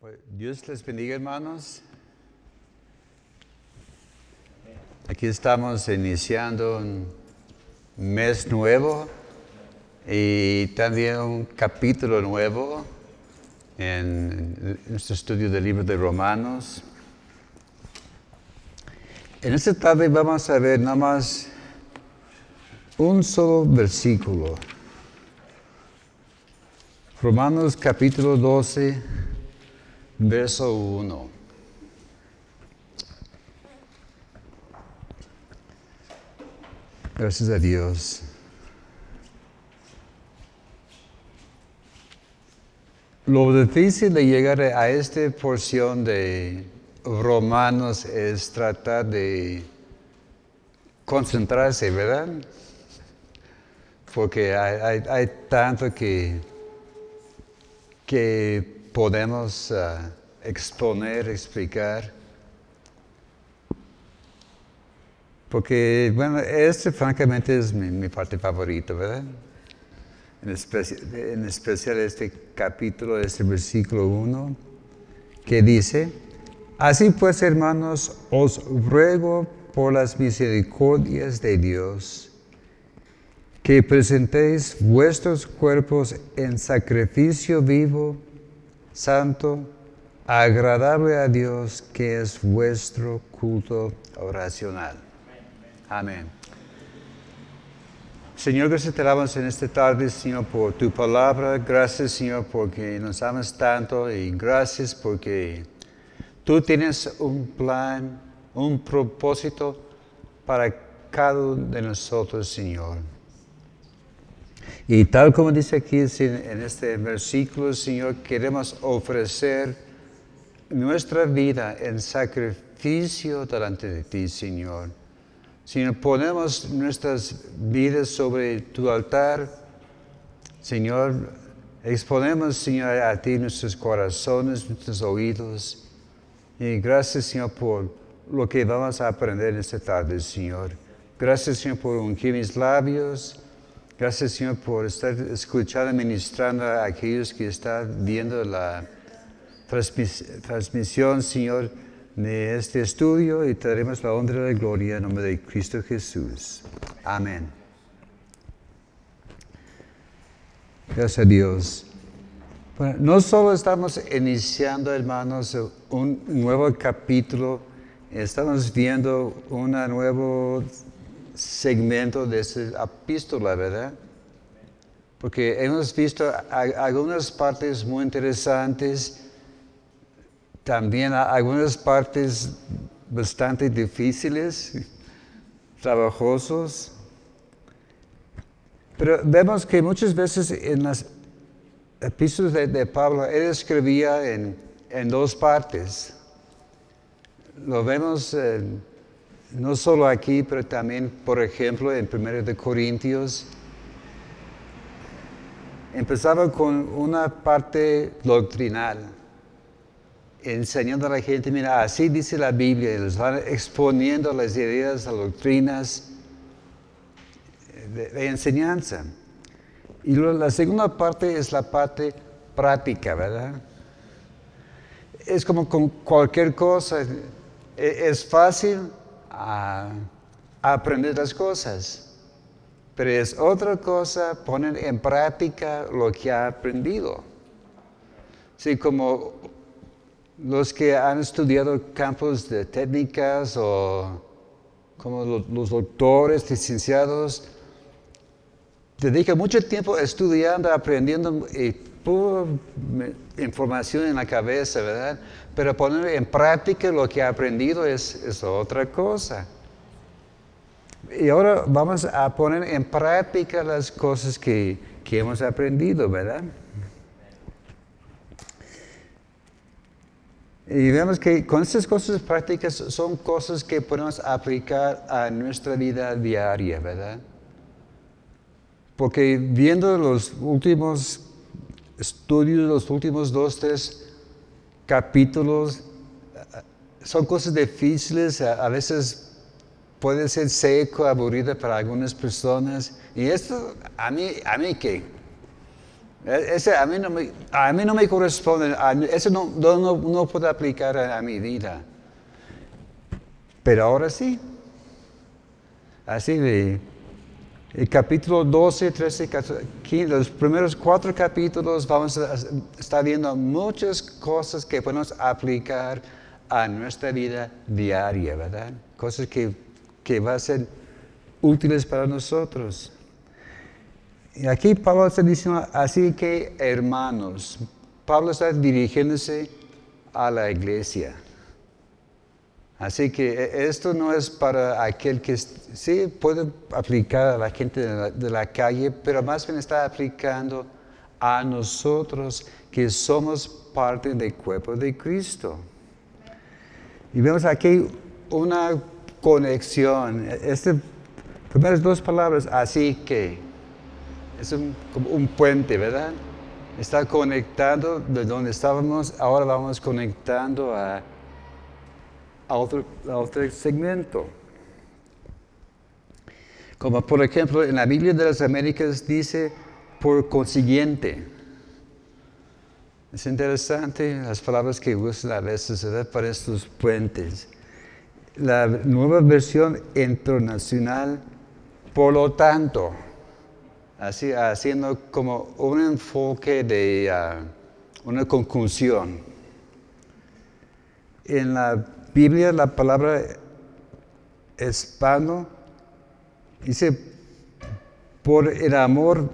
Pues, Dios les bendiga, hermanos. Aquí estamos iniciando un mes nuevo y también un capítulo nuevo en nuestro estudio del libro de Romanos. En esta tarde vamos a ver nada más un solo versículo. Romanos capítulo 12, verso 1. Gracias a Dios. Lo difícil de llegar a esta porción de Romanos es tratar de concentrarse, ¿verdad? Porque hay, hay- hay tanto que, que podemos ah, exponer, explicar. Porque, bueno, este francamente es mi, mi parte favorita, ¿verdad? En, especi- en especial este capítulo, este versículo 1, que dice, Así pues, hermanos, os ruego por las misericordias de Dios, que presentéis vuestros cuerpos en sacrificio vivo, santo, agradable a Dios, que es vuestro culto oracional. Amén. Señor, gracias te damos en esta tarde, Señor, por tu palabra. Gracias, Señor, porque nos amas tanto y gracias porque tú tienes un plan, un propósito para cada uno de nosotros, Señor. Y tal como dice aquí en este versículo, Señor, queremos ofrecer nuestra vida en sacrificio delante de ti, Señor. Señor, ponemos nuestras vidas sobre tu altar. Señor, exponemos, Señor, a ti nuestros corazones, nuestros oídos. Y gracias, Señor, por lo que vamos a aprender en esta tarde, Señor. Gracias, Señor, por ungir mis labios. Gracias, Señor, por estar escuchando ministrando a aquellos que están viendo la transmis- transmisión, Señor, de este estudio y te daremos la honra y la gloria en nombre de Cristo Jesús. Amén. Gracias a Dios. Bueno, no solo estamos iniciando, hermanos, un nuevo capítulo, estamos viendo un nuevo segmento de esta epístola, ¿verdad? Porque hemos visto algunas partes muy interesantes, también algunas partes bastante difíciles, trabajosos. Pero vemos que muchas veces en las epístolas de, Pablo, él escribía en, en dos partes. Lo vemos eh, no solo aquí, pero también, por ejemplo, en 1 de Corintios. Empezaba con una parte doctrinal, enseñando a la gente, mira, así dice la Biblia, y les van exponiendo las ideas, las doctrinas de, enseñanza. Y la segunda parte es la parte práctica, ¿verdad? Es como con cualquier cosa, e- es fácil ah, aprender las cosas, pero es otra cosa poner en práctica lo que ha aprendido. Sí, como los que han estudiado campos de técnicas o como lo- los doctores, licenciados, dedican mucho tiempo estudiando, aprendiendo y pura información en la cabeza, ¿verdad? Pero poner en práctica lo que ha aprendido es, es otra cosa. Y ahora vamos a poner en práctica las cosas que, que hemos aprendido, ¿verdad? Y vemos que con estas cosas prácticas son cosas que podemos aplicar a nuestra vida diaria, ¿verdad? Porque viendo los últimos estudios, los últimos dos, tres capítulos, son cosas difíciles, a, a veces puede ser seco, aburrida para algunas personas. Y esto, a mí, a mí qué? E, ese a mí no me, a mí no me corresponde, eso no, no, no puedo aplicar a, mi vida. Pero ahora sí. Así de el capítulo 12, 13, 15, los primeros cuatro capítulos vamos a estar viendo muchas cosas que podemos aplicar a nuestra vida diaria, ¿verdad? Cosas que, que van a ser útiles para nosotros. Y aquí Pablo está diciendo, así que hermanos, Pablo está dirigiéndose a la iglesia. Así que e, esto no es para aquel que sí puede aplicar a la gente de la, calle, pero más bien está aplicando a nosotros que somos parte del cuerpo de Cristo. Y vemos aquí una conexión. Estas primeras dos palabras, así que, es como un puente, ¿verdad? Está conectando de donde estábamos, ahora vamos conectando a a otro, segmento. Como por ejemplo en la Biblia de las Américas dice por consiguiente. Es interesante las palabras que usan a veces para estos puentes. La nueva versión internacional, por lo tanto, así, haciendo como un enfoque de ah, una conclusión. En la Biblia la palabra hispano dice por el amor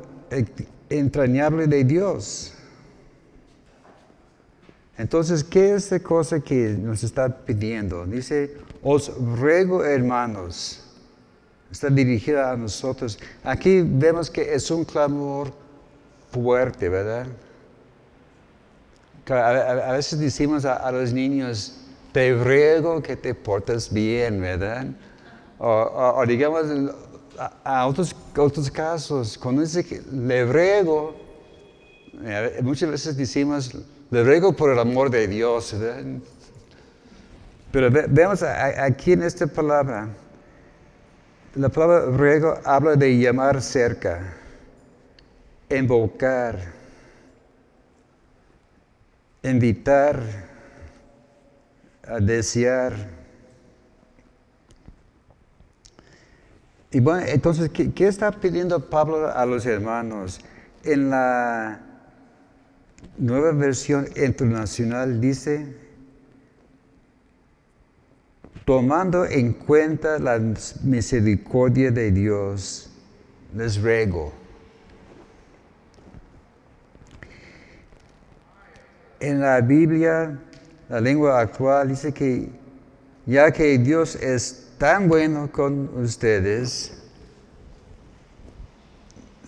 entrañable de Dios. Entonces, ¿qué es la cosa que nos está pidiendo? Dice, os ruego hermanos. Está dirigida a nosotros. Aquí vemos que es un clamor fuerte, ¿verdad? A, veces decimos a los niños, te ruego que te portes bien, ¿verdad? O, digamos, a, otros, otros casos, cuando dice le ruego, muchas veces decimos, le ruego por el amor de Dios, ¿verdad? Pero veamos aquí en esta palabra, la palabra ruego habla de llamar cerca, invocar, invitar, a desear. Y bueno, entonces, ¿qué, está pidiendo Pablo a los hermanos? En la nueva versión internacional dice, tomando en cuenta la misericordia de Dios, les ruego. En la Biblia la lengua actual dice que ya que Dios es tan bueno con ustedes,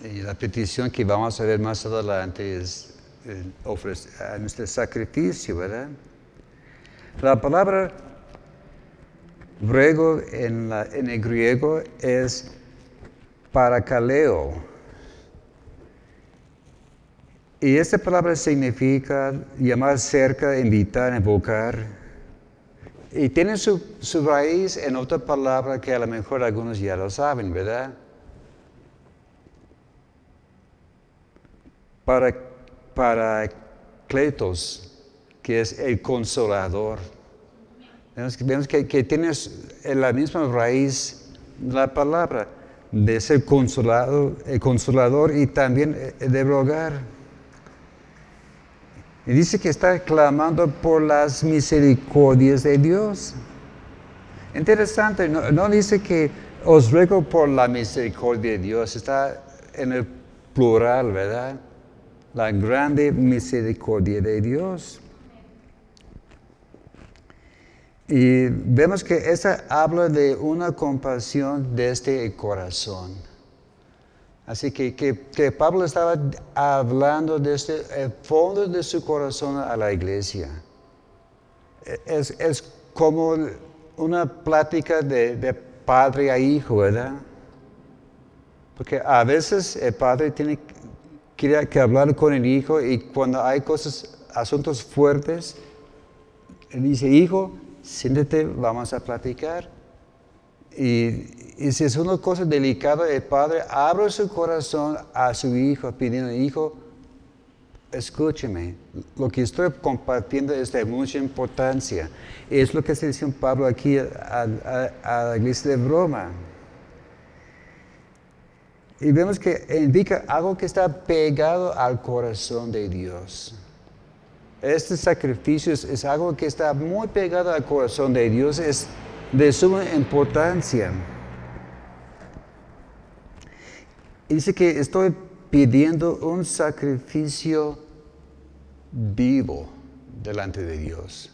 y la petición que vamos a ver más adelante es eh, ofrecer nuestro sacrificio, ¿verdad? La palabra ruego en, en el griego es parakaleo y esta palabra significa llamar cerca, invitar, invocar. Y tiene su, raíz en otra palabra que a lo mejor algunos ya lo saben, ¿verdad? Para, para Cletos, que es el consolador. Vemos, que, que, tiene la misma raíz la palabra de ser consolado, el consolador y también de rogar. Y dice que está clamando por las misericordias de Dios. Interesante, no, dice que os ruego por la misericordia de Dios, está en el plural, ¿verdad? La grande misericordia de Dios. Y vemos que esa habla de una compasión desde el corazón. Así que, que, Pablo estaba hablando desde el fondo de su corazón a la iglesia. Es, es como una plática de, padre a hijo, ¿verdad? Porque a veces el padre tiene quiere que hablar con el hijo y cuando hay cosas, asuntos fuertes, él dice, hijo, siéntate, vamos a platicar. Y, si es una cosa delicada, el padre abre su corazón a su hijo pidiendo, hijo, escúcheme, lo que estoy compartiendo es de mucha importancia. Es lo que se dice Pablo aquí a, la iglesia de Roma. Y vemos que indica algo que está pegado al corazón de Dios. Este sacrificio es, algo que está muy pegado al corazón de Dios, es de suma importancia. Dice que estoy pidiendo un sacrificio vivo delante de Dios.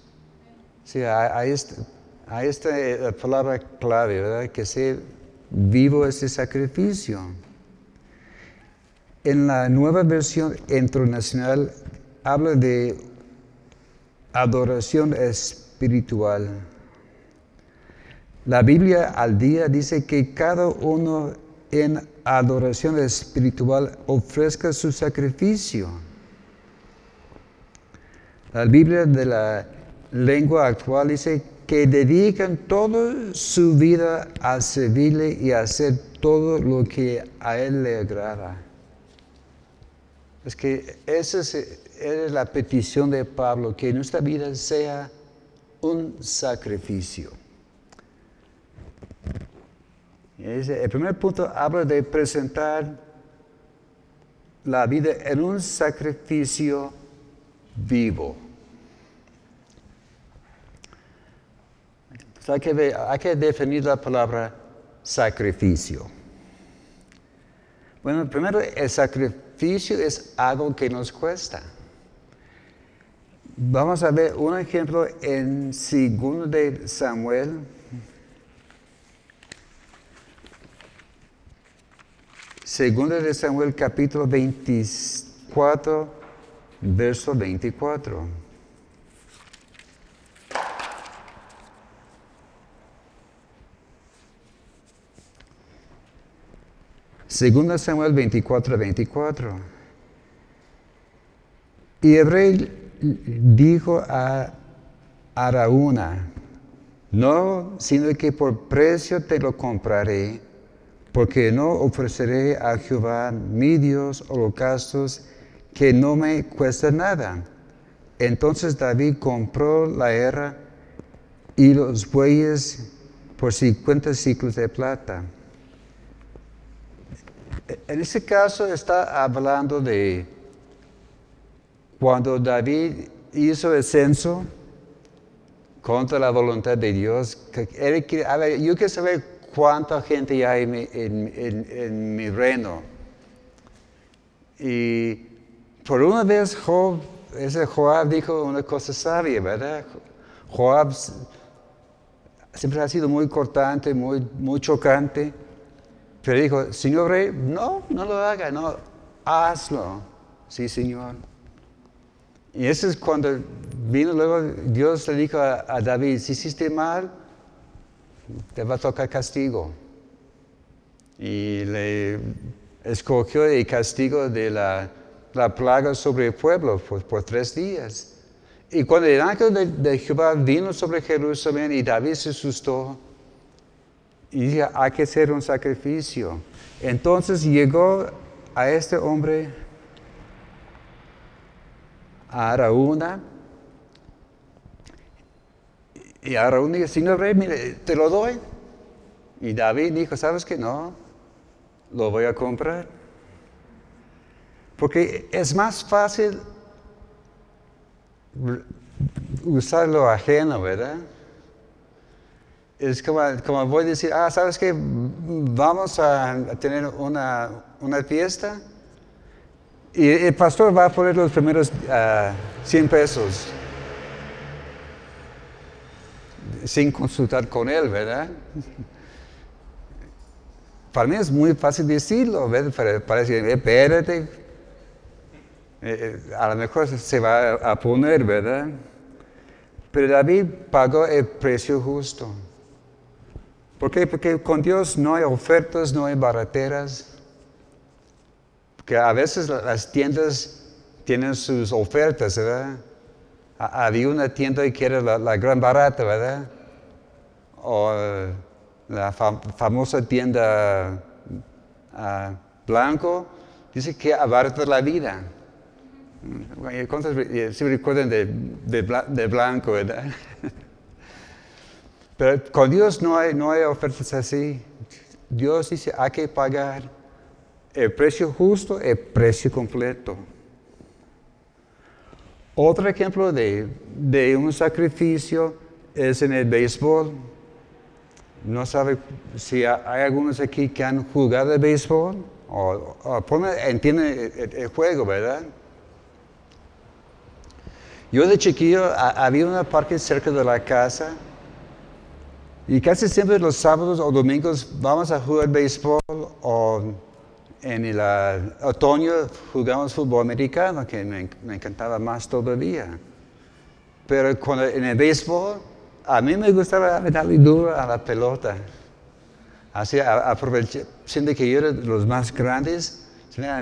Sí, hay, esta, eh, palabra clave, ¿verdad? Que sea vivo ese sacrificio. En la nueva versión internacional habla de adoración espiritual. La Biblia al día dice que cada uno en adoración espiritual ofrezca su sacrificio. La Biblia de la lengua actual dice que dedican toda su vida a servirle y a hacer todo lo que a Él le agrada. Es que esa es, la petición de Pablo, que nuestra vida sea un sacrificio. El primer punto habla de presentar la vida en un sacrificio vivo. hay, que, hay que definir la palabra sacrificio. Bueno, primero, el sacrificio es algo que nos cuesta. Vamos a ver un ejemplo en 2 de Samuel Segunda de Samuel capítulo 24, verso 24. Segunda Samuel 24, 24. Y Hebreo dijo a Araúna, no, sino que por precio te lo compraré porque no ofreceré a Jehová mi Dios holocaustos que no me cuesta nada. Entonces David compró la era y los bueyes por 50 ciclos de plata. En ese caso está hablando de cuando David hizo el censo contra la voluntad de Dios. a ver, yo quiero saber cuánta gente hay en, mi reino. Y por una vez Job, ese Joab dijo una cosa sabia, ¿verdad? Joab siempre ha sido muy cortante, muy, muy chocante, pero dijo, Señor Rey, no, no lo haga, no, hazlo. Sí, Señor. Y eso es cuando vino luego, Dios le dijo a, a David, si hiciste mal, te va a tocar castigo. Y le escogió el castigo de la, plaga sobre el pueblo por, tres días. Y cuando el ángel de, Jehová vino sobre Jerusalén y David se asustó, y dijo, hay que hacer un sacrificio. Entonces llegó a este hombre, a Araúna, y Aarón dijo, Señor rey, mire, te lo doy. Y David dijo, ¿sabes qué? No, lo voy a comprar. Porque es más fácil usar lo ajeno, ¿verdad? Es como, como voy a decir, ah, ¿sabes qué? Vamos a tener una, fiesta y el pastor va a poner los primeros 100 ah, pesos sin consultar con él, ¿verdad? Para mí es muy fácil decirlo, ¿verdad? Parece, espérate, eh, eh, a lo mejor se va a poner, ¿verdad? Pero David pagó el precio justo. ¿Por qué? Porque con Dios no hay ofertas, no hay barateras. Que a veces las tiendas tienen sus ofertas, ¿verdad? Había una tienda que era la, gran barata, ¿verdad? O eh, la famosa tienda ah, blanco, dice que abarta la vida. ¿Cuántos si recuerdan de, de, blanco, verdad? Pero con Dios no hay, no hay ofertas así. Dios dice, hay que pagar el precio justo, el precio completo. Otro ejemplo de, un sacrificio es en el béisbol. No sabe si hay algunos aquí que han jugado el béisbol o, entienden el, juego, ¿verdad? Yo de chiquillo había un parque cerca de la casa y casi siempre los sábados o domingos vamos a jugar béisbol o en el otoño jugamos fútbol americano, que me, encantaba más todavía. Pero en el béisbol, a mí me gustaba darle duro a la pelota. Así, siendo que yo era de los más grandes,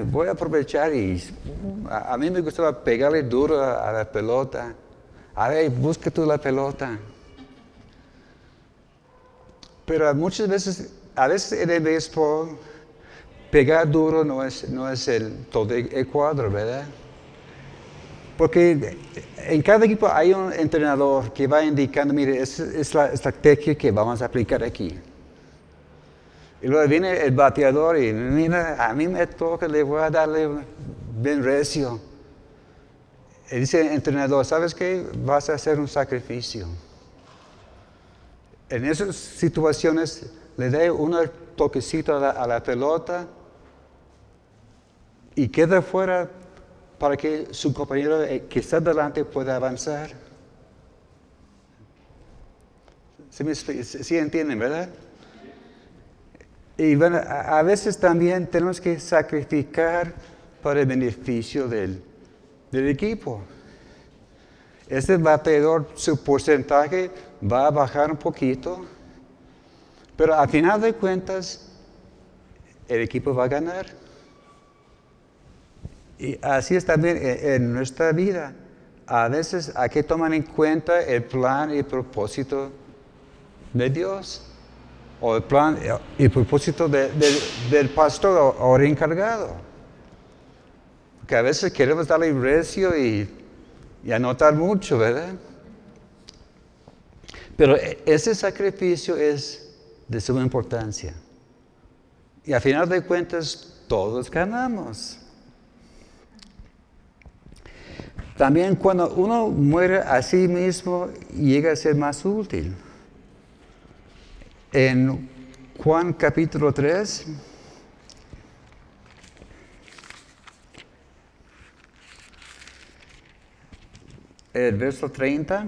voy a aprovechar y a, mí me gustaba pegarle duro a, la pelota. A ver, busca tú la pelota. Pero muchas veces, a veces en el béisbol, pegar duro no es, no es el, todo el cuadro, ¿verdad? Porque en cada equipo hay un entrenador que va indicando, mire, esa es la estrategia que vamos a aplicar aquí. Y luego viene el bateador y mira, a mí me toca, le voy a darle bien recio. Y dice el entrenador, ¿sabes qué? Vas a hacer un sacrificio. En esas situaciones le da un toquecito a la pelota y queda fuera para que su compañero eh, que está delante pueda avanzar. ¿Sí, entienden, verdad? Y bueno, a veces también tenemos que sacrificar para el beneficio del, del equipo. Este bateador, su porcentaje va a bajar un poquito, pero a final de cuentas, el equipo va a ganar. Y así es también en nuestra vida. A veces hay que tomar en cuenta el plan y el propósito de Dios, o el plan y el propósito del pastor o, encargado. Que a veces queremos darle recio y, anotar mucho, ¿verdad? Pero e, ese sacrificio es de suma importancia. Y a final de cuentas, todos ganamos. También cuando uno muere a sí mismo llega a ser más útil. En Juan capítulo 3, el verso 30.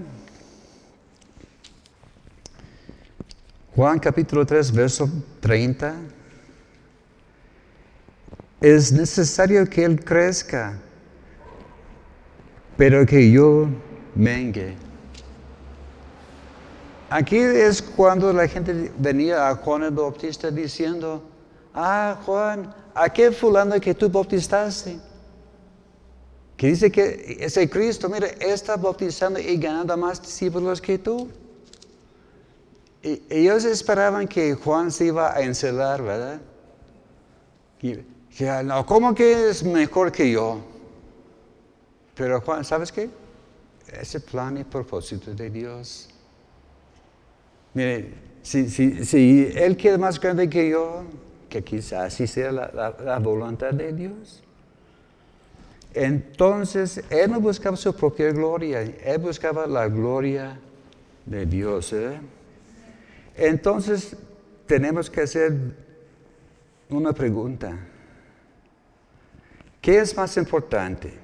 Juan capítulo 3, verso 30. Es necesario que Él crezca pero que yo mengue. Aquí es cuando la gente venía a Juan el Bautista diciendo, ah, Juan, ¿a qué fulano que tú bautizaste? Que dice que ese Cristo, mira, está bautizando y ganando más discípulos que tú. Y ellos esperaban que Juan se iba a encelar, ¿verdad? Y, que, no, ¿cómo que es mejor que yo? Pero Juan, ¿sabes qué? Ese plan y propósito de Dios. Mire, si, Él quiere más grande que yo, que quizás así sea la, voluntad de Dios. Entonces, Él no buscaba su propia gloria, Él buscaba la gloria de Dios. ¿eh? Entonces, tenemos que hacer una pregunta. ¿Qué es más importante?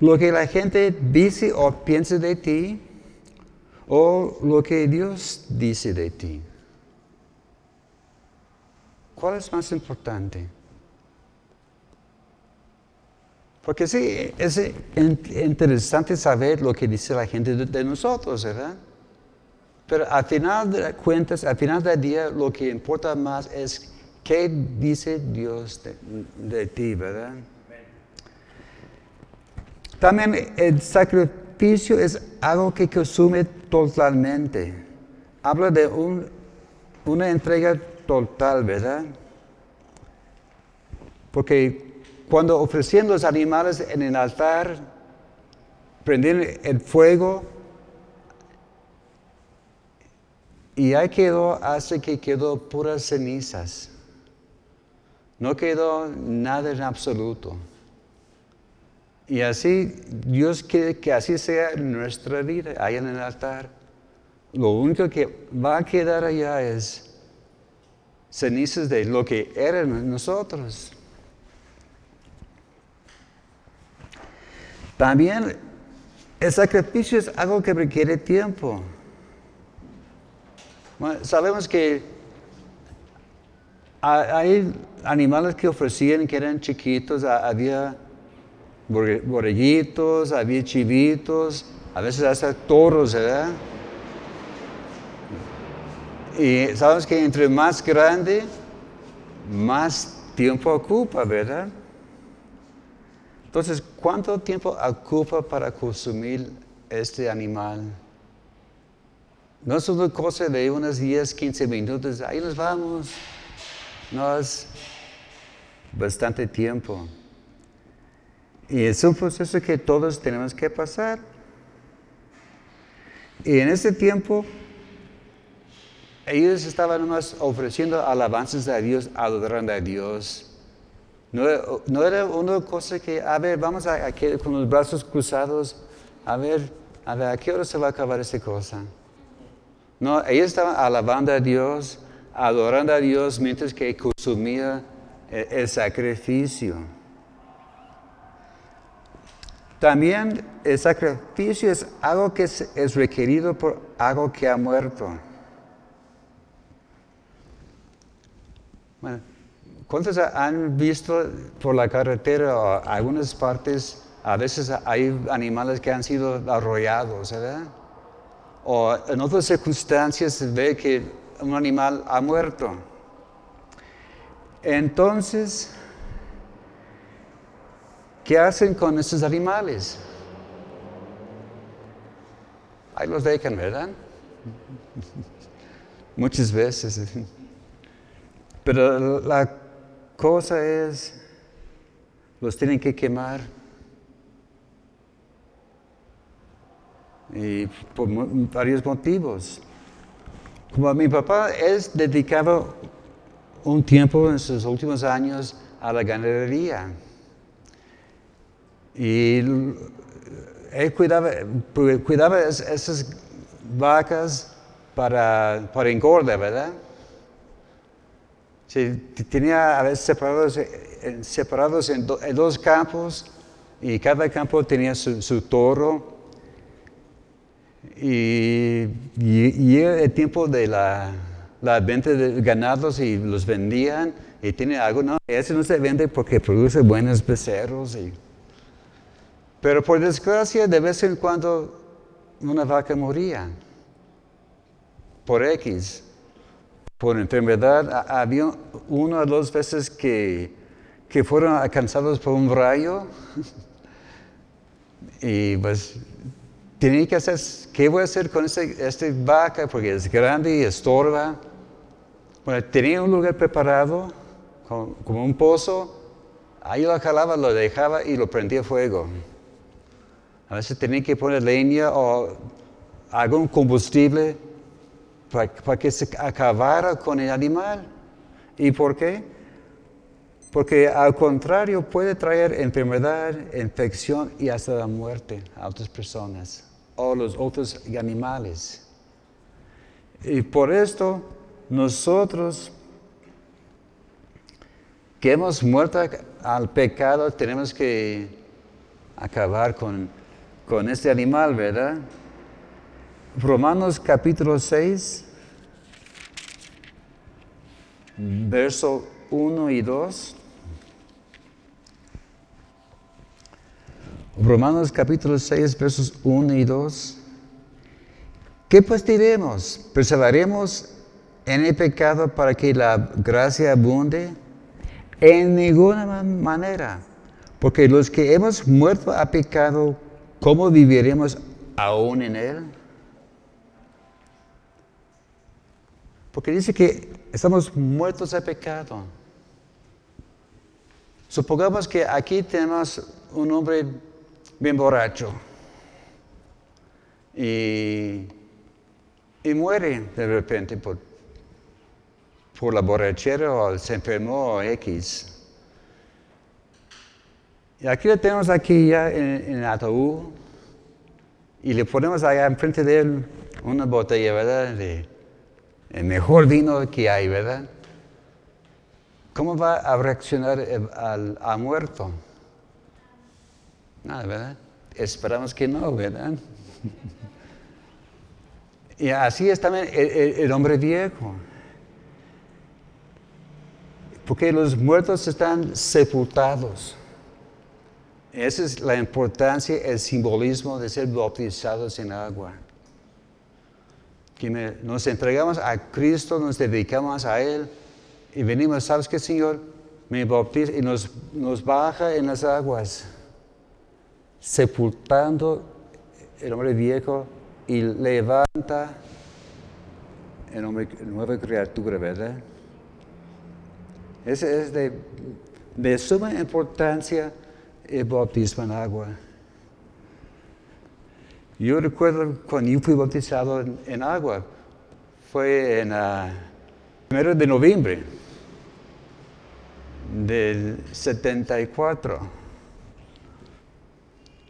Lo que la gente dice o piensa de ti o lo que Dios dice de ti. ¿Cuál es más importante? Porque sí, es interesante saber lo que dice la gente de, nosotros, ¿verdad? Pero al final de cuentas, al final del día, lo que importa más es qué dice Dios de ti, ¿verdad? También el sacrificio es algo que consume totalmente. Habla de una entrega total, ¿verdad? Porque cuando ofrecían los animales en el altar, prendían el fuego y ahí quedó, hace que quedó puras cenizas. No quedó nada en absoluto. Y así, Dios quiere que así sea nuestra vida, ahí en el altar. Lo único que va a quedar allá es cenizas de lo que eran nosotros. También el sacrificio es algo que requiere tiempo. sabemos que hay animales que ofrecían que eran chiquitos, había borreguitos, había chivitos, a veces hasta toros, ¿verdad? Y sabemos que entre más grande, más tiempo ocupa, ¿verdad? Entonces, ¿cuánto tiempo ocupa para consumir este animal? No es una cosa de unos 10, 15 minutos, ahí nos vamos. No es bastante tiempo. Y es un proceso que todos tenemos que pasar. Y en ese tiempo, ellos estaban más ofreciendo alabanzas a Dios, adorando a Dios. No, era una cosa que, a ver, vamos a, a, con los brazos cruzados, a ver, a ver, ¿a qué hora se va a acabar esta cosa? No, ellos estaban alabando a Dios, adorando a Dios mientras que consumía el, el sacrificio. También el sacrificio es algo que es, requerido por algo que ha muerto. Bueno, ¿Cuántos han visto por la carretera o algunas partes, a veces hay animales que han sido arrollados, ¿verdad? O en otras circunstancias se ve que un animal ha muerto. Entonces, ¿qué hacen con esos animales? Ahí los dejan, ¿verdad? Muchas veces. Pero la cosa es, los tienen que quemar. Y por varios motivos. Como mi papá, es dedicaba un tiempo en sus últimos años a la ganadería. Y él cuidaba, cuidaba esas vacas para, para engorda, ¿verdad? tenía a veces separados, eh, separados en, dos campos y cada campo tenía su, toro. Y, y, el tiempo de la, venta de ganados y los vendían y tiene algo, no, ese no se vende porque produce buenos becerros. Pero por desgracia, de vez en cuando una vaca moría por X por enfermedad. Había una o dos veces que, que fueron alcanzados por un rayo. y pues tenía que hacer, ¿qué voy a hacer con esta este vaca? Porque es grande y estorba. Bueno, tenía un lugar preparado, como, un pozo. Ahí lo jalaba, lo dejaba y lo prendía fuego. A veces tenía que poner leña o algún combustible para, que se acabara con el animal. ¿Y por qué? Porque al contrario puede traer enfermedad, infección y hasta la muerte a otras personas o los otros animales. Y por esto nosotros que hemos muerto al pecado tenemos que acabar con, con este animal, ¿verdad? Romanos capítulo 6, verso 1 y 2. Romanos capítulo 6, versos 1 y 2. ¿Qué pues diremos? ¿Perseveraremos en el pecado para que la gracia abunde? En ninguna manera. Porque los que hemos muerto a pecado, ¿cómo viviremos aún en él? Porque dice que estamos muertos a pecado. Supongamos que aquí tenemos un hombre bien borracho y, y muere de repente por, por la borrachera o se enfermó X. Y aquí lo tenemos aquí ya en, el ataúd y le ponemos allá enfrente de él una botella, ¿verdad? De el mejor vino que hay, ¿verdad? ¿Cómo va a reaccionar al, muerto? Nada, ¿verdad? Esperamos que no, ¿verdad? y así es también el hombre viejo. Porque los muertos están sepultados. Esa es la importancia, el simbolismo de ser bautizados en agua. Que nos entregamos a Cristo, nos dedicamos a Él y venimos, ¿sabes qué, Señor? Me bautiza y nos, nos baja en las aguas, sepultando el hombre viejo y levanta el hombre, nueva criatura, ¿verdad? Ese es de, de suma importancia el bautismo en agua. Yo recuerdo cuando yo fui bautizado en, agua, fue en el ah, primero de noviembre del 74.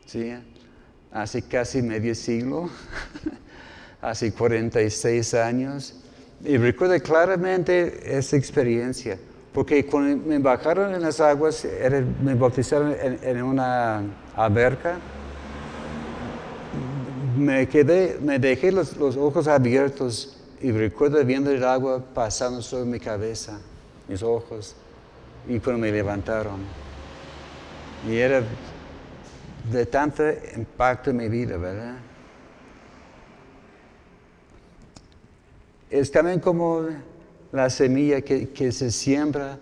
¿Sí? Hace casi medio siglo, hace 46 años. Y recuerdo claramente esa experiencia. Porque cuando me bajaron en las aguas, me bautizaron en, una alberca, me quedé, me dejé los, ojos abiertos y recuerdo viendo el agua pasando sobre mi cabeza, mis ojos, y cuando me levantaron. Y era de tanto impacto en mi vida, ¿verdad? Es también como la semilla que, se siembra,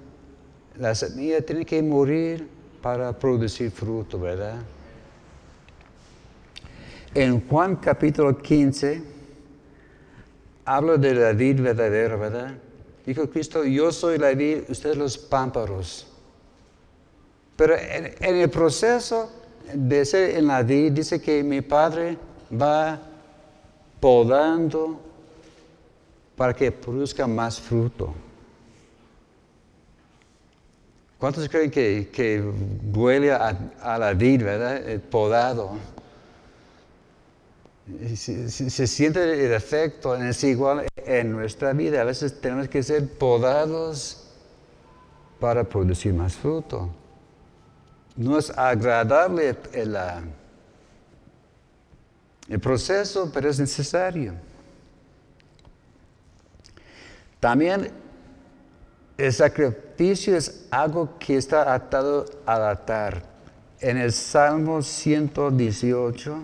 la semilla tiene que morir para producir fruto, ¿verdad? En Juan capítulo 15 habla de la vid verdadera, ¿verdad? Dijo Cristo, yo soy la vid, ustedes los pámparos. Pero en, el proceso de ser en la vid, dice que mi Padre va podando para que produzca más fruto. ¿Cuántos creen que, que huele a, la vid, verdad? El podado. Se, siente el efecto, es igual en nuestra vida. A veces tenemos que ser podados para producir más fruto. No es agradable el, el proceso, pero es necesario. También el sacrificio es algo que está atado al altar. En el Salmo 118,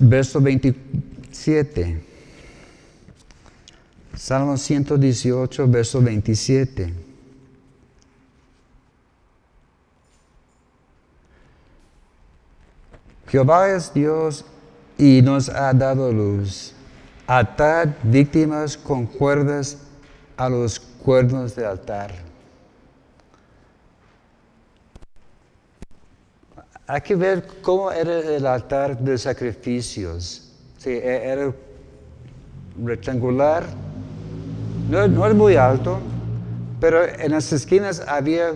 verso 27. Salmo 118, verso 27. Jehová es Dios y nos ha dado luz. Atad víctimas con cuerdas a los cuernos del altar. Hay que ver cómo era el altar de sacrificios. Sí, e-, era rectangular, no, no es muy alto, pero en las esquinas había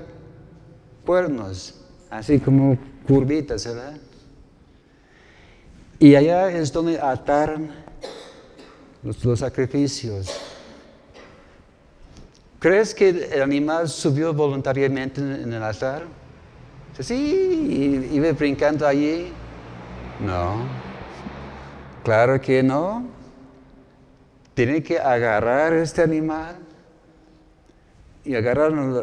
cuernos, así como curvitas, ¿verdad? Y allá es donde ataron los, sacrificios. ¿Crees que el animal subió voluntariamente en el altar? Sí, iba brincando allí. No, claro que no. Tiene que agarrar este animal y agarraron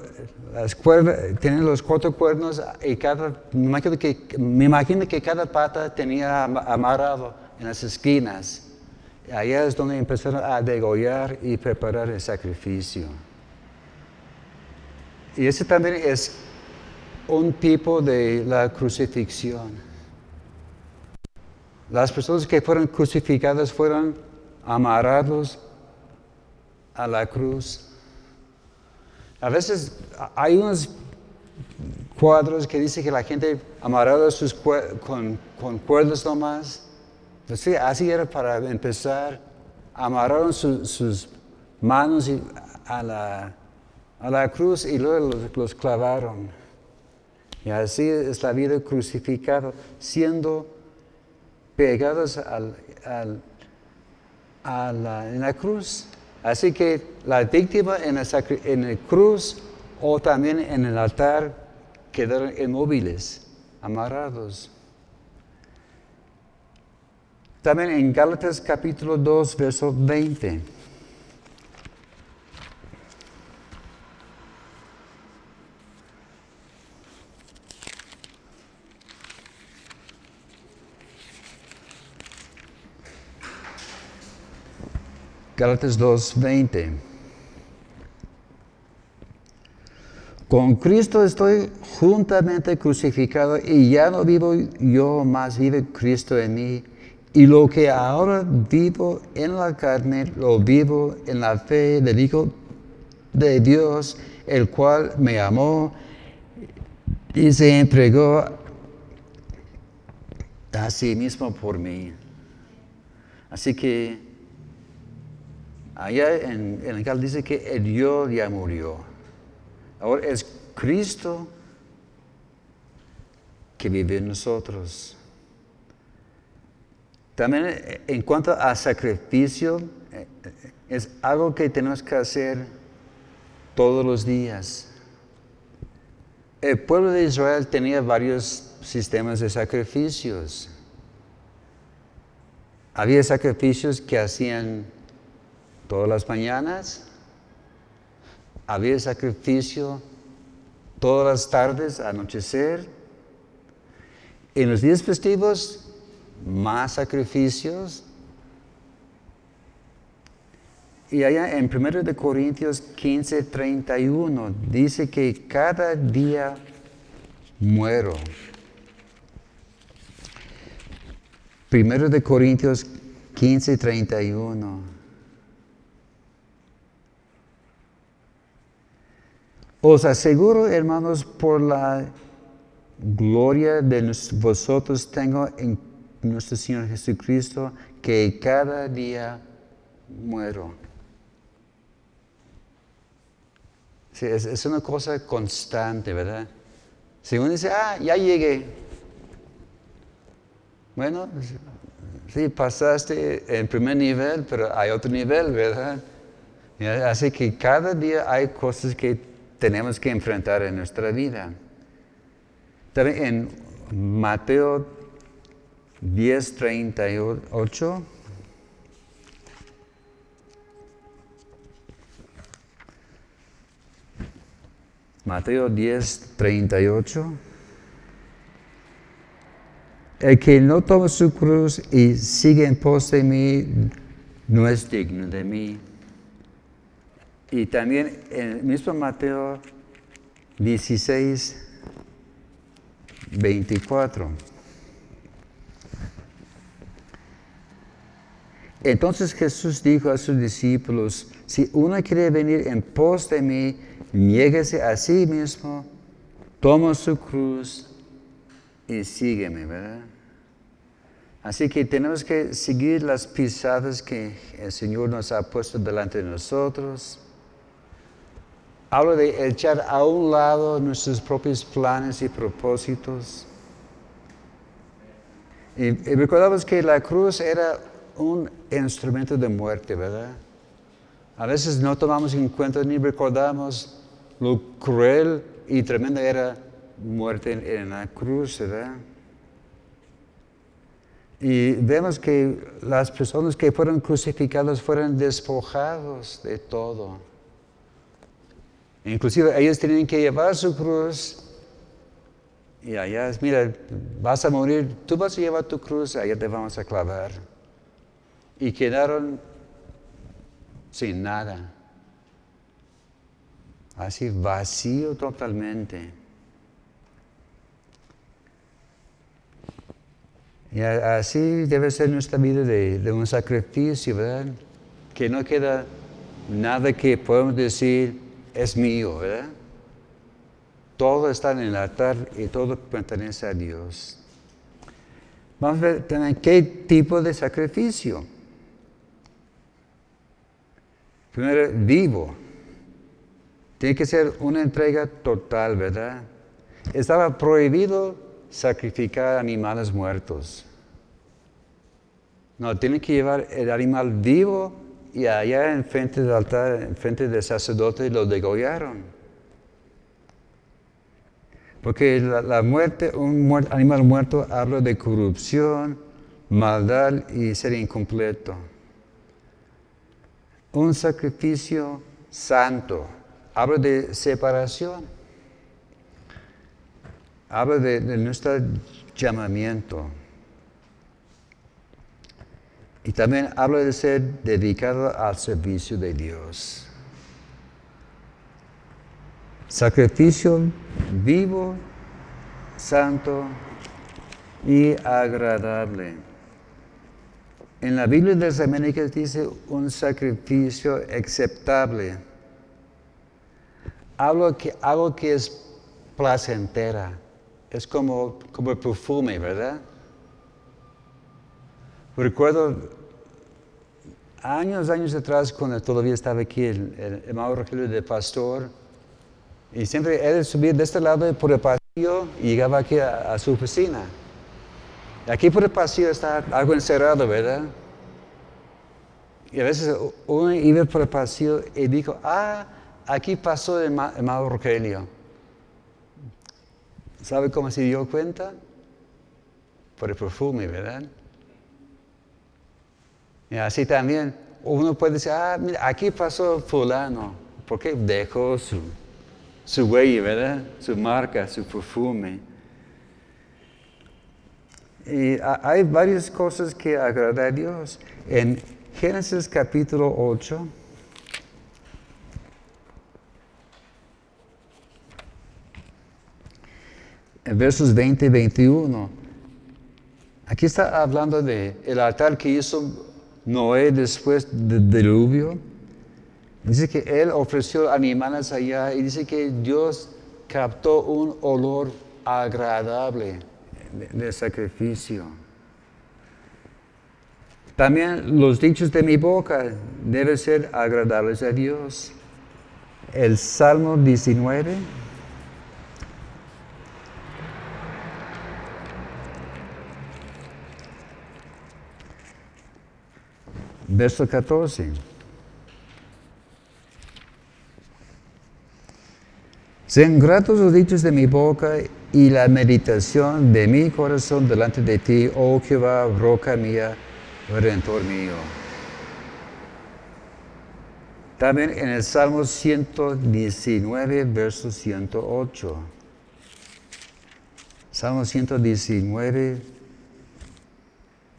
las cuerdas, tienen los cuatro cuernos y cada, me imagino, que, me imagino que cada pata tenía amarrado en las esquinas. Allá es donde empezaron a degollar y preparar el sacrificio. Y ese también es un tipo de la crucifixión. Las personas que fueron crucificadas fueron amarrados a la cruz. A veces hay unos cuadros que dicen que la gente amarraba sus con, con cuerdas nomás. Pues sí, así era para empezar. Amarraron sus manos a la, a la cruz y luego los, clavaron. Y así es la vida crucificada, siendo pegados al, a la, en la cruz. Así que la víctima en, en la cruz o también en el altar quedaron inmóviles, amarrados. También en Gálatas capítulo 2, verso 20. Gálatas 2:20. Con Cristo estoy juntamente crucificado y ya no vivo yo, más vive Cristo en mí. Y lo que ahora vivo en la carne, lo vivo en la fe del Hijo de Dios, el cual me amó y se entregó a sí mismo por mí. Así que Allá en, el cal dice que el yo ya murió. Ahora es Cristo que vive en nosotros. También eh, en cuanto a sacrificio, eh, es algo que tenemos que hacer todos los días. El pueblo de Israel tenía varios sistemas de sacrificios. Había sacrificios que hacían todas las mañanas. Había sacrificio todas las tardes, anochecer. En los días festivos, más sacrificios. Y allá en 1 de Corintios 15, 31 dice que cada día muero. 1 de Corintios 15, 31. Os aseguro, hermanos, por la gloria de vosotros tengo en nuestro Señor Jesucristo, que cada día muero. es, una cosa constante, ¿verdad? Si uno dice, ah, ya llegué. Bueno, sí, pasaste el primer nivel, pero hay otro nivel, ¿verdad? Así que cada día hay cosas que tenemos que enfrentar en nuestra vida. También en Mateo 10, 38. Mateo 10, 38. El que no toma su cruz y sigue en pos de mí, no es digno de mí. Y también en el mismo Mateo 16, 24. Entonces Jesús dijo a sus discípulos, si uno quiere venir en pos de mí, niéguese a sí mismo, toma su cruz y sígueme, ¿verdad? Así que tenemos que seguir las pisadas que el Señor nos ha puesto delante de nosotros habla de echar a un lado nuestros propios planes y propósitos. Y, recordamos que la cruz era un instrumento de muerte, ¿verdad? A veces no tomamos en cuenta ni recordamos lo cruel y tremenda era muerte en, en la cruz, ¿verdad? Y vemos que las personas que fueron crucificadas fueron despojados de todo. Inclusive ellos tenían que llevar su cruz y allá, mira, vas a morir, tú vas a llevar tu cruz, allá te vamos a clavar. Y quedaron sin nada. Así vacío totalmente. Y así debe ser nuestra vida de, de un sacrificio, ¿verdad? Que no queda nada que podemos decir es mío, ¿verdad? Todo está en el altar y todo pertenece a Dios. Vamos a ver también qué tipo de sacrificio. Primero, vivo. Tiene que ser una entrega total, ¿verdad? Estaba prohibido sacrificar animales muertos. No, tiene que llevar el animal vivo y allá en frente del altar, en frente del sacerdote, lo degollaron. Porque la, muerte, un animal muerto habla de corrupción, maldad y ser incompleto. Un sacrificio santo habla de separación, habla de, nuestro llamamiento. Y también habla de ser dedicado al servicio de Dios. Sacrificio vivo, santo y agradable. En la Biblia de las Américas dice un sacrificio aceptable algo que, algo que es placentera. Es como, como perfume, ¿verdad? Recuerdo años, años atrás, cuando todavía estaba aquí el, el hermano Rogelio de pastor, y siempre él subía de este lado por el pasillo y llegaba aquí a, su oficina. Aquí por el pasillo está algo encerrado, ¿verdad? Y a veces uno iba por el pasillo y dijo, ah, aquí pasó el hermano Rogelio. ¿Sabe cómo se dio cuenta? Por el perfume, ¿verdad? Y así también uno puede decir, ah, mira, aquí pasó fulano, porque dejó su, su huella, ¿verdad? Su marca, su perfume. Y hay varias cosas que agradar a Dios. En Génesis capítulo 8, en versos 20 y 21. Aquí está hablando de altar que hizo Noé después del diluvio. Dice que él ofreció animales allá y dice que Dios captó un olor agradable de, sacrificio. También los dichos de mi boca deben ser agradables a Dios. El Salmo 19 Verso 14. Sean gratos los dichos de mi boca y la meditación de mi corazón delante de ti, oh Jehová, roca mía, redentor mío. También en el Salmo 119, verso 108. Salmo 119,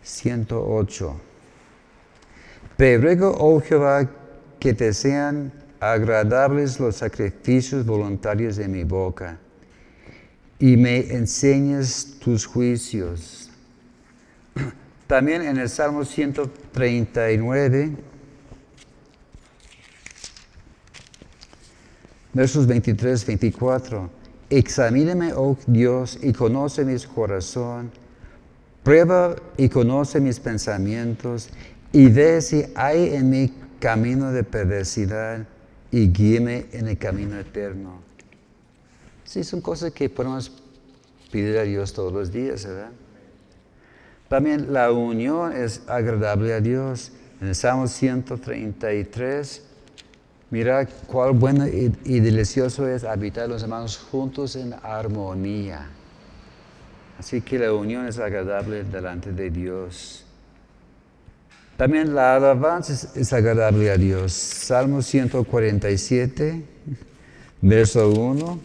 108. Pero ruego, oh Jehová, que te sean agradables los sacrificios voluntarios de mi boca y me enseñes tus juicios. También en el Salmo 139, versos 23, 24, examíname, oh Dios, y conoce mi corazón, prueba y conoce mis pensamientos y ve si hay en mi camino de perversidad y guíeme en el camino eterno. Sí, son cosas que podemos pedir a Dios todos los días, ¿verdad? También la unión es agradable a Dios. En el Salmo 133, mira cuál bueno y delicioso es habitar los hermanos juntos en armonía. Así que la unión es agradable delante de Dios. También la alabanza es, agradable a Dios. Salmo 147, verso 1.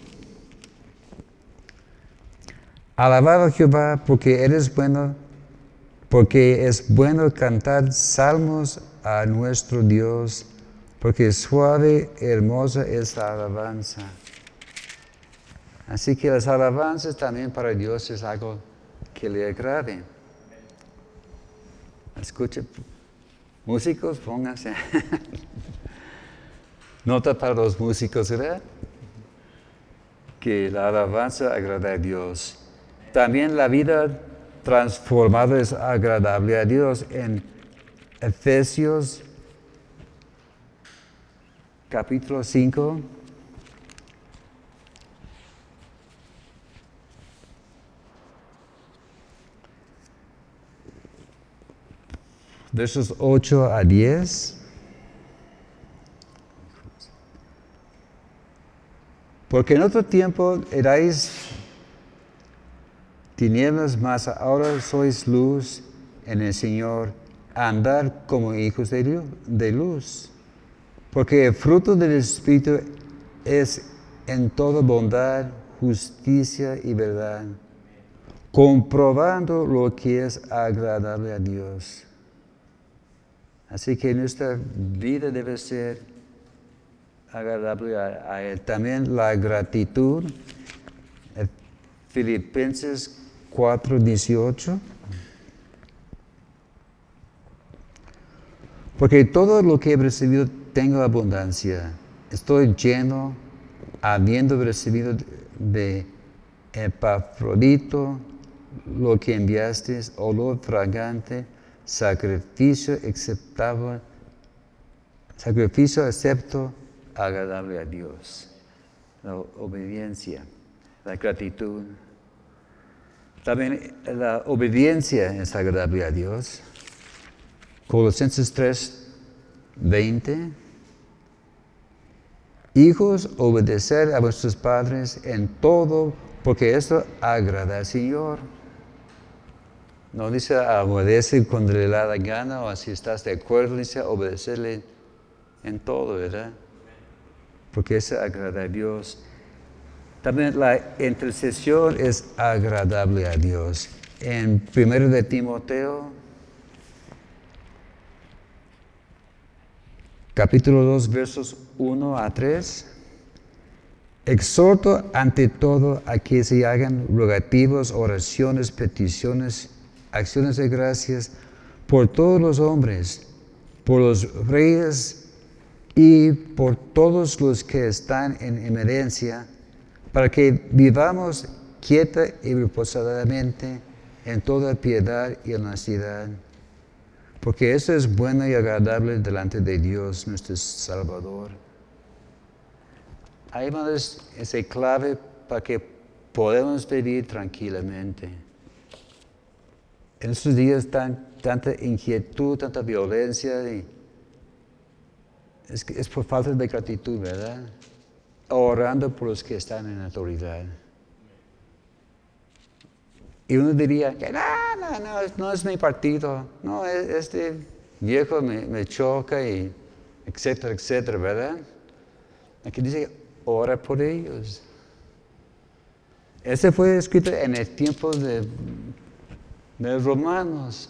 Alabado Jehová porque eres bueno, porque es bueno cantar salmos a nuestro Dios, porque suave y hermosa es la alabanza. Así que las alabanzas también para Dios es algo que le agrade. Escuche, músicos, pónganse. Nota para los músicos, ¿verdad? Que la alabanza agrada a Dios. También la vida transformada es agradable a Dios. En Efesios capítulo 5. Versos 8 a 10. Porque en otro tiempo erais tinieblas, mas ahora sois luz en el Señor, andar como hijos de luz. Porque el fruto del Espíritu es en toda bondad, justicia y verdad, comprobando lo que es agradable a Dios. Así que nuestra vida debe ser agradable a, Él. También la gratitud. Filipenses 4, 18. Porque todo lo que he recibido tengo abundancia. Estoy lleno, habiendo recibido de Epafrodito lo que enviaste, olor fragante, sacrificio aceptable, sacrificio acepto agradable a Dios. La obediencia, la gratitud. También la obediencia es agradable a Dios. Colosenses 3, 20. Hijos, obedecer a vuestros padres en todo, porque esto agrada al Señor. No dice obedece cuando le da la gana o si estás de acuerdo, dice obedecerle en todo, ¿verdad? Porque eso agrada a Dios. También la intercesión es agradable a Dios. En 1 de Timoteo capítulo 2, versos 1 a 3. Exhorto ante todo a que se hagan rogativos, oraciones, peticiones, acciones de gracias por todos los hombres, por los reyes y por todos los que están en emergencia, para que vivamos quieta y reposadamente en toda piedad y honestidad porque eso es bueno y agradable delante de Dios, nuestro Salvador. Hay hermanos, esa clave para que podamos vivir tranquilamente. En estos días tan, tanta inquietud, tanta violencia, es, es por falta de gratitud, ¿verdad? Orando por los que están en autoridad. Y uno diría que no, no, no, no es mi partido, no, e, este viejo me, choca y etcétera, etcétera, ¿verdad? Aquí dice, ora por ellos. Ese fue escrito en el tiempo de, los romanos,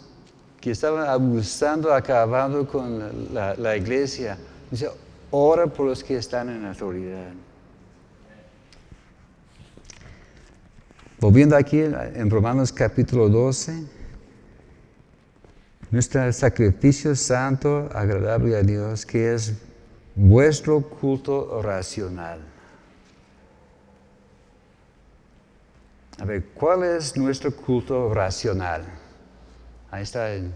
que estaban abusando, acabando con la, la iglesia. Dice, ora por los que están en autoridad. Volviendo aquí en Romanos capítulo 12, nuestro sacrificio santo, agradable a Dios, que es vuestro culto racional. A ver, ¿cuál es nuestro culto racional? Ahí está el,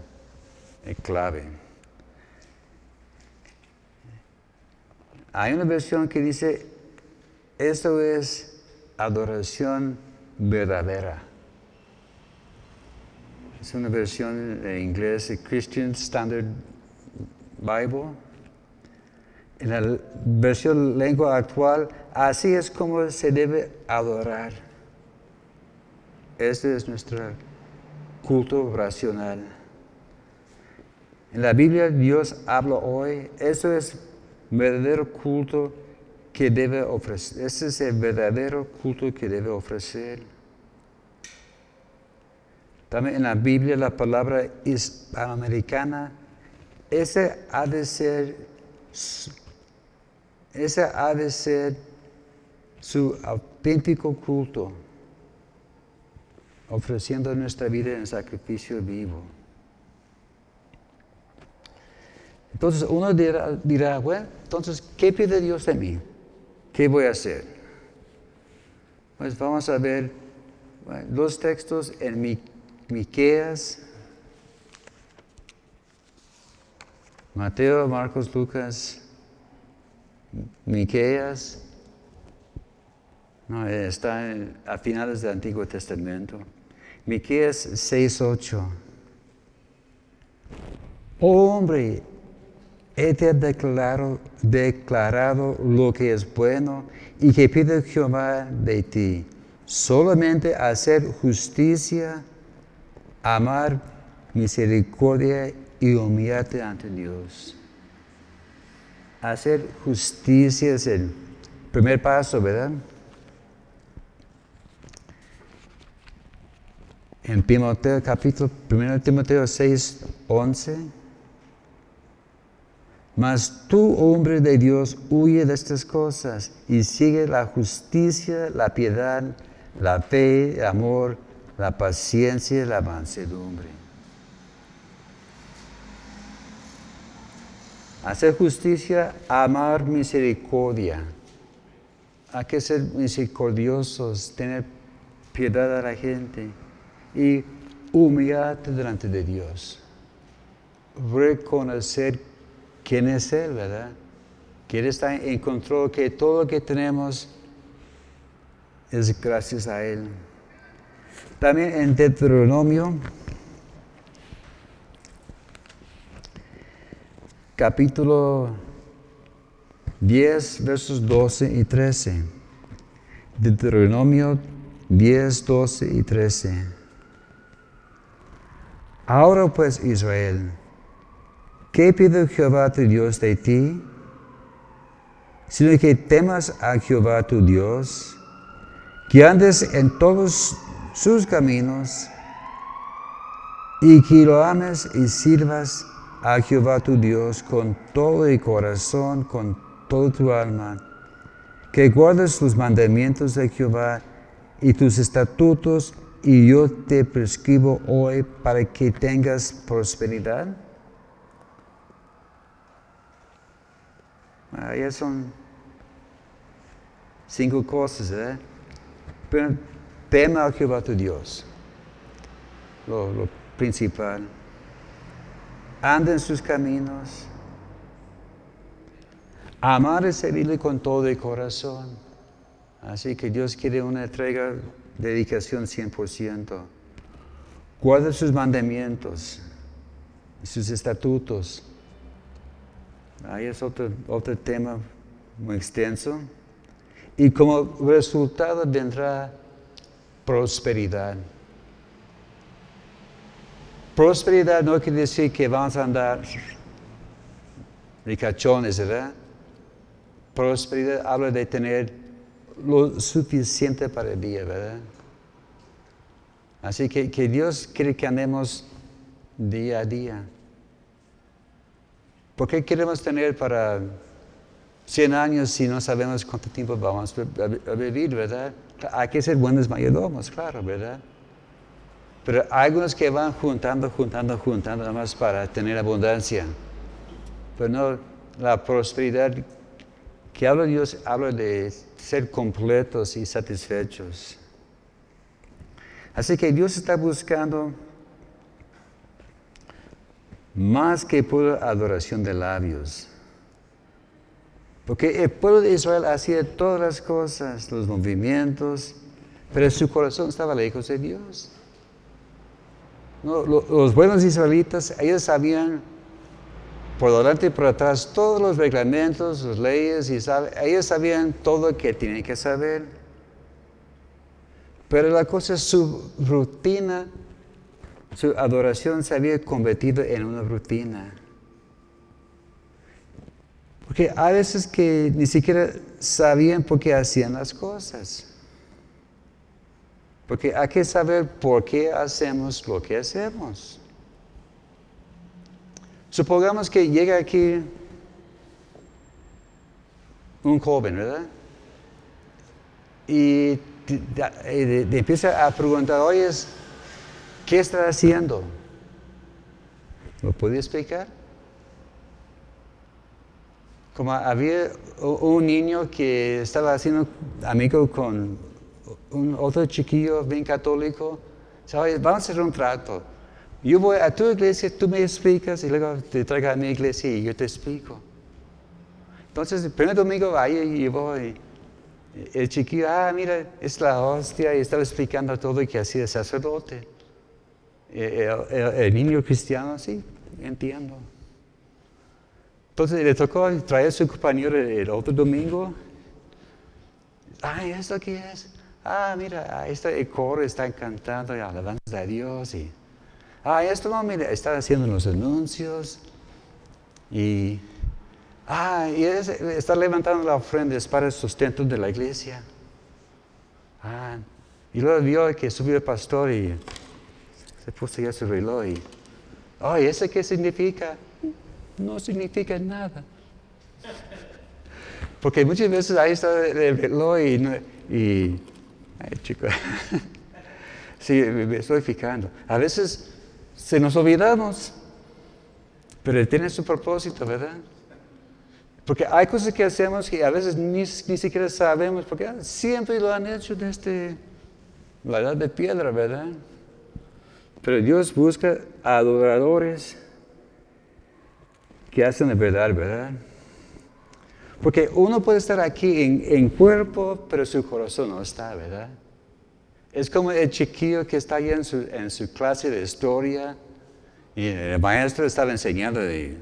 clave. Hay una versión que dice, esto es adoración verdadera. Es una versión en inglés, de Christian Standard Bible. En la versión lengua actual, así es como se debe adorar. Este es nuestro culto racional. En la Biblia Dios habla hoy, eso es verdadero culto que debe ofrecer. Ese es el verdadero culto que debe ofrecer. También en la Biblia la palabra hispanoamericana, ese ha de ser, ese ha de ser su auténtico culto, ofreciendo nuestra vida en sacrificio vivo. Entonces uno dirá, bueno, entonces, ¿qué pide Dios de mí? ¿Qué voy a hacer? Pues vamos a ver los textos en mi, Miqueas, Mateo, Marcos, Lucas, Miqueas, no, está a finales del Antiguo Testamento. Miqueas 6:8. Oh hombre, he te declarado, declarado lo que es bueno y que pide Jehová de ti. Solamente hacer justicia, amar misericordia y humillarte ante Dios. Hacer justicia es el primer paso, ¿verdad? En Timoteo, capítulo 1 Timoteo 6, 11. Mas tú, hombre de Dios, huye de estas cosas y sigue la justicia, la piedad, la fe, el amor, la paciencia y la mansedumbre. Hacer justicia, amar misericordia. Hay que ser misericordiosos, tener piedad a la gente y humillarte delante de Dios. Reconocer quién es Él, ¿verdad? Que Él está en control, que todo lo que tenemos es gracias a Él. También en Deuteronomio, capítulo 10, versos 12 y 13. Deuteronomio 10, 12 y 13. Ahora pues Israel, ¿qué pide Jehová tu Dios de ti? Sino que temas a Jehová tu Dios, que andes en todos sus caminos y que lo ames y sirvas a Jehová tu Dios con todo el corazón, con toda tu alma, que guardes los mandamientos de Jehová y tus estatutos y yo te prescribo hoy para que tengas prosperidad? Ahí son cinco cosas, ¿eh? Pero tema a Jehová tu Dios, lo, lo principal. Anda en sus caminos. Amar y servirle con todo el corazón. Así que Dios quiere una entrega dedicación 100%. Guarda sus mandamientos, sus estatutos. Ahí es otro, otro tema muy extenso. Y como resultado vendrá prosperidad. Prosperidad no quiere decir que vamos a andar ricachones, ¿verdad? Prosperidad habla de tener lo suficiente para el día, ¿verdad? Así que, que Dios quiere que andemos día a día. ¿Por qué queremos tener para 100 años si no sabemos cuánto tiempo vamos a vivir, verdad? Hay que ser buenos mayordomos, claro, ¿verdad? Pero hay algunos que van juntando, juntando, juntando, nada más para tener abundancia. Pero no, la prosperidad que habla Dios, habla de ser completos y satisfechos. Así que Dios está buscando más que pura adoración de labios. Porque el pueblo de Israel hacía todas las cosas, los movimientos, pero su corazón estaba lejos de Dios. los buenos israelitas, ellos sabían por delante y por atrás todos los reglamentos, las leyes, y ellos sabían todo lo que tenían que saber. Pero la cosa es su rutina, su adoración se había convertido en una rutina. Porque a veces que ni siquiera sabían por qué hacían las cosas. Porque hay que saber por qué hacemos lo que hacemos. Supongamos que llega aquí un joven, ¿verdad? Y te, empieza a preguntar, oye, ¿qué está haciendo? ¿Lo puede explicar? como había un niño que estaba haciendo amigo con un otro chiquillo bien católico, vamos a hacer un trato. Yo voy a tu iglesia, tú me explicas y luego te traigo a mi iglesia y yo te explico. Entonces, el primer domingo ahí y voy. El chiquillo, ah, mira, es la hostia, y estaba explicando todo y que hacía el sacerdote. el niño cristiano, sí, entiendo. Entonces le tocó traer a su compañero el otro domingo. Ay, ¿esto qué es? Ah, mira, este coro está cantando y alabanza a Dios. Y, ah, esto no, mira, está haciendo los anuncios. Y, ah, y está levantando la ofrenda para el sustento de la iglesia. Ah, y luego vio que subió el pastor y se puso ya su reloj. Y, oh, ¿y eso qué significa? no significa nada. Porque muchas veces ahí está el reloj y, ay, chico, sí, me estoy fijando. A veces se nos olvidamos, pero él tiene su propósito, ¿verdad? Porque hay cosas que hacemos que a veces ni, ni siquiera sabemos, porque siempre lo han hecho desde la edad de piedra, ¿verdad? Pero Dios busca adoradores que hacen de verdad, ¿verdad? Porque uno puede estar aquí en, cuerpo, pero su corazón no está, ¿verdad? Es como el chiquillo que está ahí en su, en su clase de historia y el maestro estaba enseñando de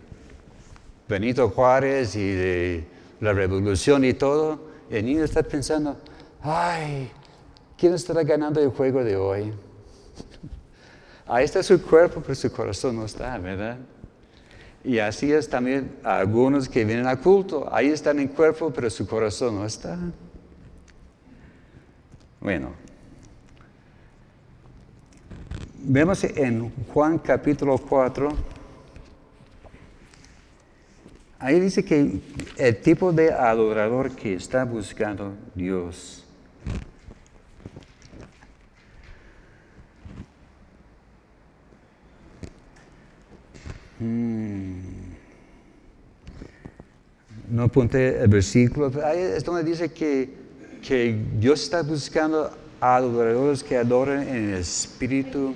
Benito Juárez y de la revolución y todo. Y el niño está pensando, ay, ¿quién estará ganando el juego de hoy? Ahí está su cuerpo, pero su corazón no está, ¿verdad? Y así es también algunos que vienen al culto. Ahí están en cuerpo, pero su corazón no está. Bueno, vemos en Juan capítulo 4. Ahí dice que el tipo de adorador que está buscando Dios. Mm. No apunté el versículo, pero ahí es donde dice que, que Dios está buscando adoradores que adoren en el espíritu.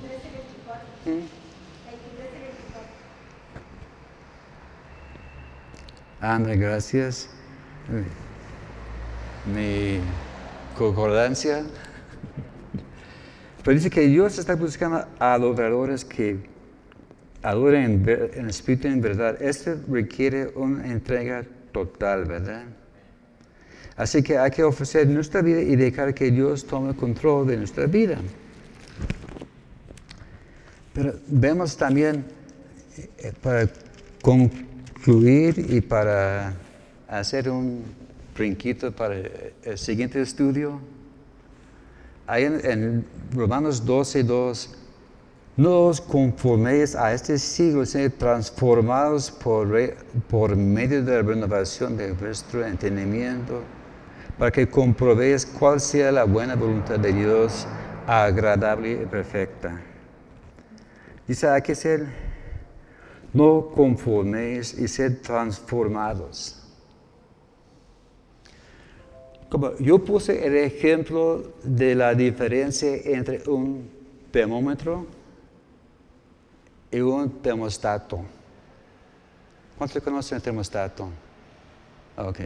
Anda, gracias. Mi concordancia. Pero dice que Dios está buscando a adoradores que adoren en, espíritu y en verdad, esto requiere una entrega total, ¿verdad? Así que hay que ofrecer nuestra vida y dejar que Dios tome control de nuestra vida. Pero vemos también, eh, para concluir y para hacer un brinquito para el siguiente estudio, hay en, Romanos 12, 2, no os conforméis a este siglo, sino transformados por, por medio de la renovación de vuestro entendimiento, para que comprobéis cuál sea la buena voluntad de Dios, agradable y perfecta. Dice, hay que ser, no conforméis y ser transformados. Como yo puse el ejemplo de la diferencia entre un termómetro y un termostato. ¿Cuántos conocen el termostato? Ok.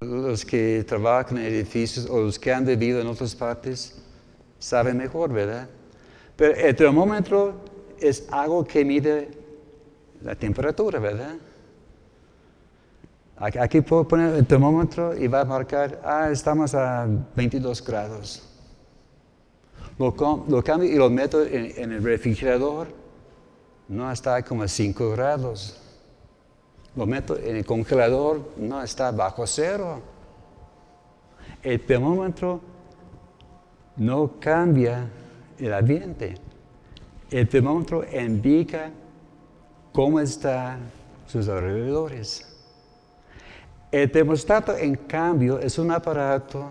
los que trabajan en edificios o los que han vivido en otras partes saben mejor, ¿verdad? Pero el termómetro es algo que mide la temperatura, ¿verdad? Aquí puedo poner el termómetro y va a marcar, ah, estamos a 22 grados. Lo, cambio y lo meto en el refrigerador no está como a 5 grados. Lo meto en el congelador, no está bajo cero. El termómetro no cambia el ambiente. El termómetro indica cómo están sus alrededores. El termostato, en cambio, es un aparato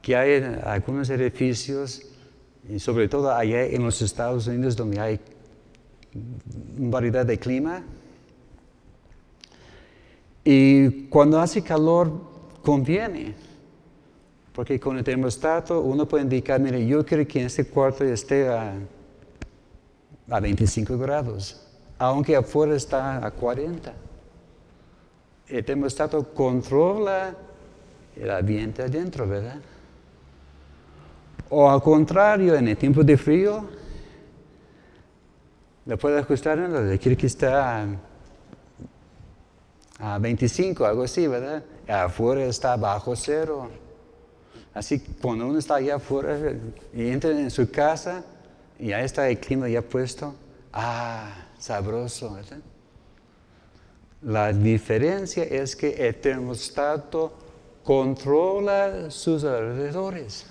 que hay en algunos edificios, y sobre todo allá en los Estados Unidos, donde hay variedad de clima. Y cuando hace calor, conviene. Porque con el termostato uno puede indicar, mire, yo quiero que en este cuarto esté a, a 25 grados, aunque afuera está a 40. El termostato controla el ambiente adentro, ¿verdad? O al contrario, en el tiempo de frío, le puede ajustar, le quiere que esté a, 25, algo así, ¿verdad? Afuera está bajo cero. Así cuando uno está allá afuera y entra en su casa y ya está el clima ya puesto, ah, sabroso. La diferencia es que el termostato controla sus alrededores.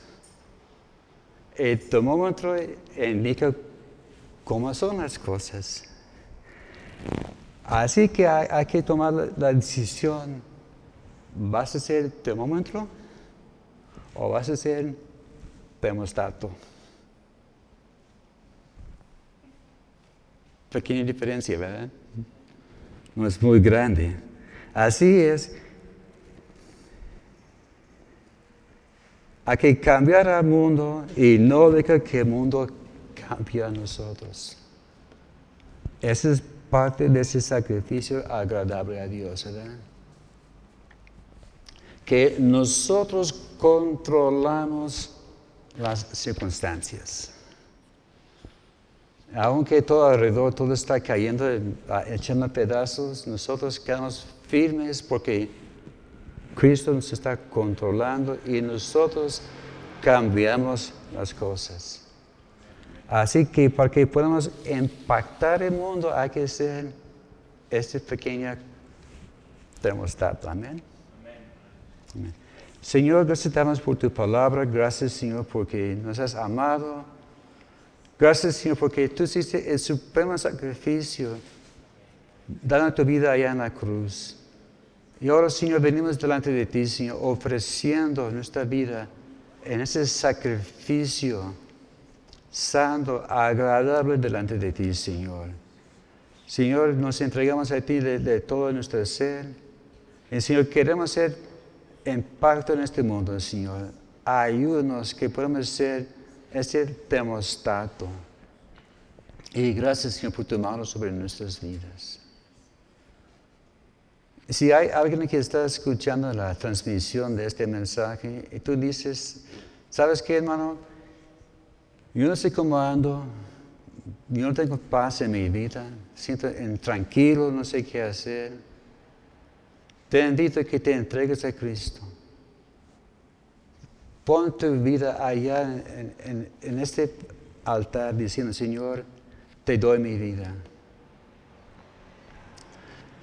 El termómetro indica cómo son las cosas. Así que hay, que tomar la, decisión, ¿vas a ser termómetro o vas a ser termostato? Pequeña diferencia, ¿verdad? No es muy grande. Así es Hay que cambiar al mundo y no dejar que el mundo cambie a nosotros. Esa es parte de ese sacrificio agradable a Dios, ¿verdad? Que nosotros controlamos las circunstancias. Aunque todo alrededor, todo está cayendo, echando pedazos, nosotros quedamos firmes porque Cristo nos está controlando y nosotros cambiamos las cosas. Así que para que podamos impactar el mundo hay que ser este pequeño termostato. Amén. Señor, gracias damos por tu palabra. Gracias, Señor, porque nos has amado. Gracias, Señor, porque tú hiciste el supremo sacrificio, dando tu vida allá en la cruz. Y ahora, Señor, venimos delante de ti, Señor, ofreciendo nuestra vida en ese sacrificio santo, agradable delante de ti, Señor. Señor, nos entregamos a ti de, todo nuestro ser. Y, Señor, queremos ser impacto en este mundo, Señor. Ayúdanos que podamos ser ese termostato. Y gracias, Señor, por tu mano sobre nuestras vidas. Si hay alguien que está escuchando la transmisión de este mensaje y tú dices, ¿sabes qué, hermano? Yo no sé cómo ando, yo no tengo paz en mi vida, siento tranquilo, no sé qué hacer. Te invito a que te entregues a Cristo. Pon tu vida allá en, en este altar diciendo, Señor, te doy mi vida.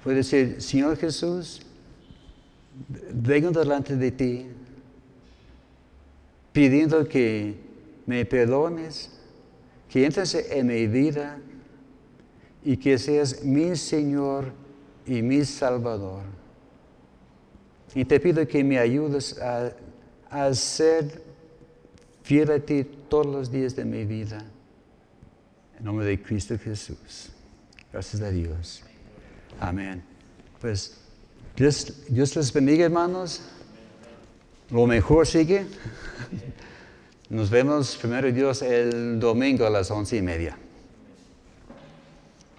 Puede decir, Señor Jesús, vengo delante de ti pidiendo que me perdones, que entres en mi vida y que seas mi Señor y mi Salvador. Y te pido que me ayudes a, a ser fiel a ti todos los días de mi vida. En nombre de Cristo Jesús. Gracias a Dios. Amén. Pues Dios, Dios les bendiga, hermanos. Lo mejor sigue. Nos vemos primero Dios el domingo a las once y media.